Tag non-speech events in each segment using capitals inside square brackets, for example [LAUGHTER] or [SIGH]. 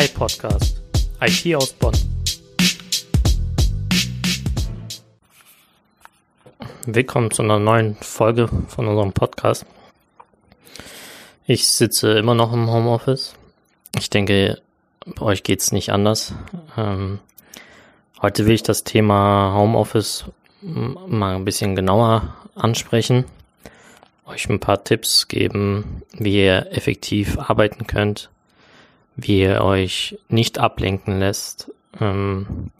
iPodcast. IT aus Bonn. Willkommen zu einer neuen Folge von unserem Podcast. Ich sitze immer noch im Homeoffice. Ich denke, bei euch geht es nicht anders. Ähm, heute will ich das Thema Homeoffice mal ein bisschen genauer ansprechen, euch ein paar Tipps geben, wie ihr effektiv arbeiten könnt, wie ihr euch nicht ablenken lässt ähm,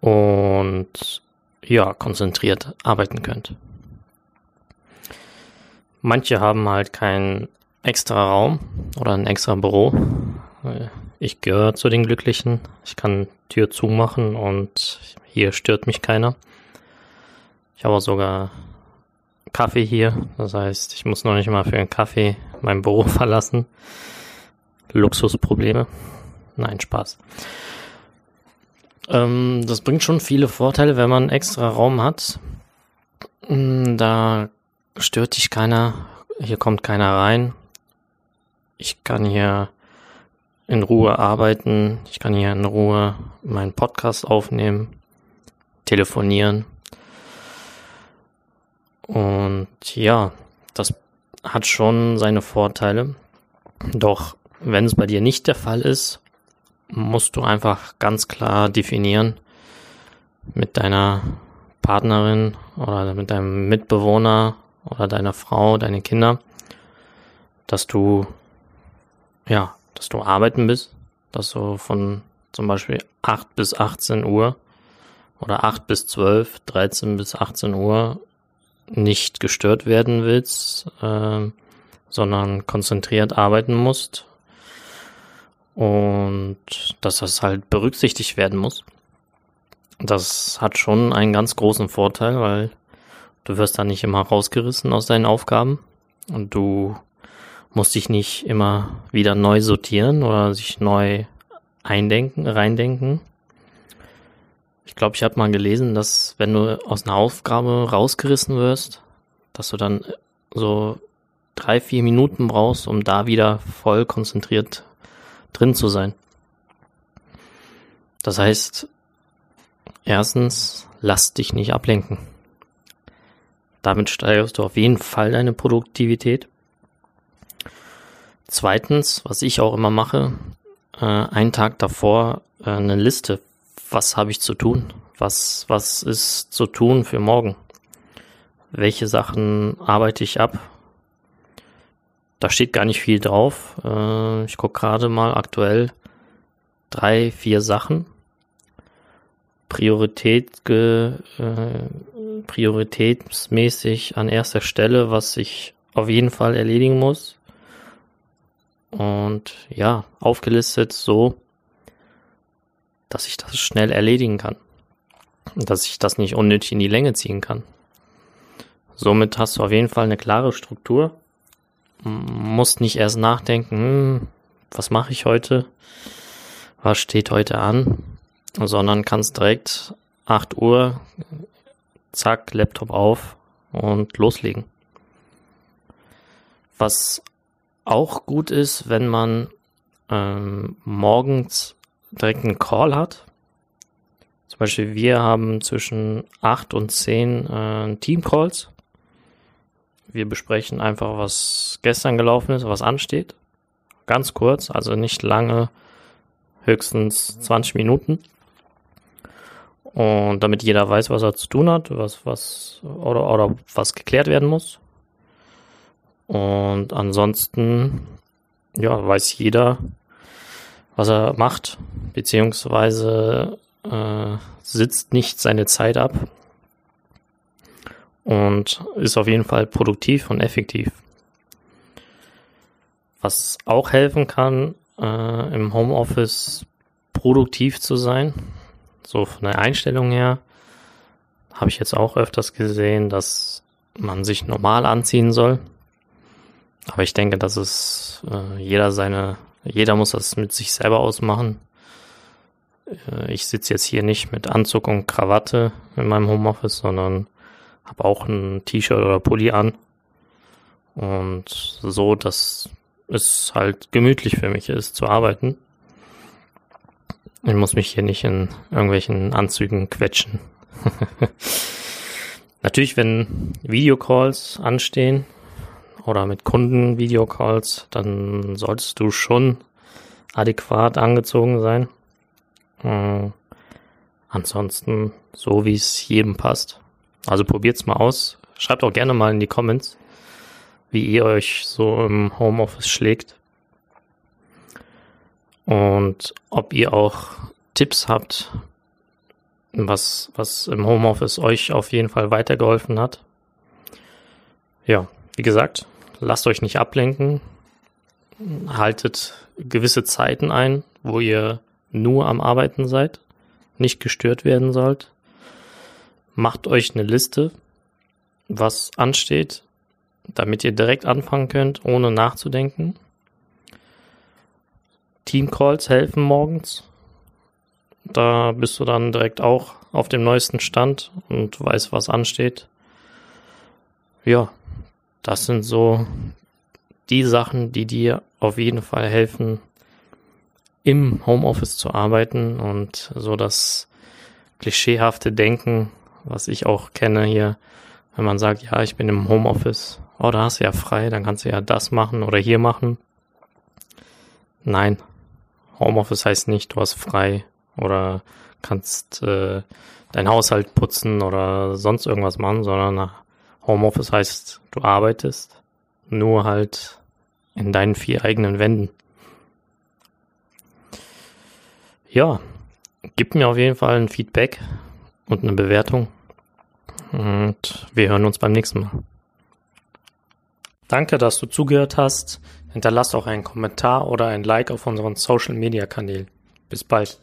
und ja, konzentriert arbeiten könnt. Manche haben halt keinen extra Raum oder ein extra Büro. Ich gehöre zu den Glücklichen. Ich kann Tür zumachen und hier stört mich keiner. Ich habe sogar Kaffee hier. Das heißt, ich muss noch nicht mal für einen Kaffee mein Büro [LAUGHS] verlassen. Luxusprobleme. Nein, Spaß. Ähm, das bringt schon viele Vorteile, wenn man extra Raum hat. Hm, da stört dich keiner. Hier kommt keiner rein. Ich kann hier in Ruhe arbeiten. Ich kann hier in Ruhe meinen Podcast aufnehmen, telefonieren. Und ja, das hat schon seine Vorteile. Doch wenn es bei dir nicht der Fall ist, musst du einfach ganz klar definieren mit deiner Partnerin oder mit deinem Mitbewohner oder deiner Frau, deine Kinder, dass du, ja, dass du arbeiten bist, dass du von zum Beispiel 8 bis 18 Uhr oder 8 bis 12, 13 bis 18 Uhr nicht gestört werden willst, äh, sondern konzentriert arbeiten musst und dass das halt berücksichtigt werden muss. Das hat schon einen ganz großen Vorteil, weil du wirst da nicht immer rausgerissen aus deinen Aufgaben und du musst dich nicht immer wieder neu sortieren oder sich neu eindenken, reindenken. Ich glaube, ich habe mal gelesen, dass wenn du aus einer Aufgabe rausgerissen wirst, dass du dann so drei, vier Minuten brauchst, um da wieder voll konzentriert drin zu sein. Das heißt, erstens, lass dich nicht ablenken. Damit steigerst du auf jeden Fall deine Produktivität. Zweitens, was ich auch immer mache, äh, einen Tag davor äh, eine Liste. Was habe ich zu tun? Was, was ist zu tun für morgen? Welche Sachen arbeite ich ab? Da steht gar nicht viel drauf. Äh, ich gucke gerade mal aktuell drei, vier Sachen. Priorität, ge, äh, prioritätsmäßig an erster Stelle, was ich auf jeden Fall erledigen muss. Und ja, aufgelistet so, dass ich das schnell erledigen kann. Dass ich das nicht unnötig in die Länge ziehen kann. Somit hast du auf jeden Fall eine klare Struktur musst nicht erst nachdenken, hm, was mache ich heute, was steht heute an, sondern kannst direkt 8 Uhr, zack, Laptop auf und loslegen. Was auch gut ist, wenn man ähm, morgens direkt einen Call hat. Zum Beispiel wir haben zwischen 8 und 10 äh, Team-Calls wir besprechen einfach, was gestern gelaufen ist, was ansteht. Ganz kurz, also nicht lange, höchstens 20 Minuten. Und damit jeder weiß, was er zu tun hat, was, was, oder, oder was geklärt werden muss. Und ansonsten, ja, weiß jeder, was er macht, beziehungsweise äh, sitzt nicht seine Zeit ab, und ist auf jeden Fall produktiv und effektiv. Was auch helfen kann, äh, im Homeoffice produktiv zu sein, so von der Einstellung her, habe ich jetzt auch öfters gesehen, dass man sich normal anziehen soll. Aber ich denke, dass es äh, jeder seine, jeder muss das mit sich selber ausmachen. Äh, ich sitze jetzt hier nicht mit Anzug und Krawatte in meinem Homeoffice, sondern habe auch ein T-Shirt oder Pulli an. Und so, dass es halt gemütlich für mich ist zu arbeiten. Ich muss mich hier nicht in irgendwelchen Anzügen quetschen. [LAUGHS] Natürlich, wenn Videocalls anstehen oder mit Kunden Videocalls, dann solltest du schon adäquat angezogen sein. Äh, ansonsten so, wie es jedem passt. Also probiert's mal aus. Schreibt auch gerne mal in die Comments, wie ihr euch so im Homeoffice schlägt. Und ob ihr auch Tipps habt, was, was im Homeoffice euch auf jeden Fall weitergeholfen hat. Ja, wie gesagt, lasst euch nicht ablenken. Haltet gewisse Zeiten ein, wo ihr nur am Arbeiten seid, nicht gestört werden sollt. Macht euch eine Liste, was ansteht, damit ihr direkt anfangen könnt, ohne nachzudenken. Teamcalls helfen morgens. Da bist du dann direkt auch auf dem neuesten Stand und weißt, was ansteht. Ja, das sind so die Sachen, die dir auf jeden Fall helfen, im Homeoffice zu arbeiten und so das klischeehafte Denken, was ich auch kenne hier, wenn man sagt, ja, ich bin im Homeoffice, oh, da hast du ja frei, dann kannst du ja das machen oder hier machen. Nein, Homeoffice heißt nicht, du hast frei oder kannst äh, dein Haushalt putzen oder sonst irgendwas machen, sondern Homeoffice heißt, du arbeitest nur halt in deinen vier eigenen Wänden. Ja, gib mir auf jeden Fall ein Feedback und eine Bewertung. Und wir hören uns beim nächsten Mal. Danke, dass du zugehört hast. Hinterlass auch einen Kommentar oder ein Like auf unseren Social Media Kanälen. Bis bald.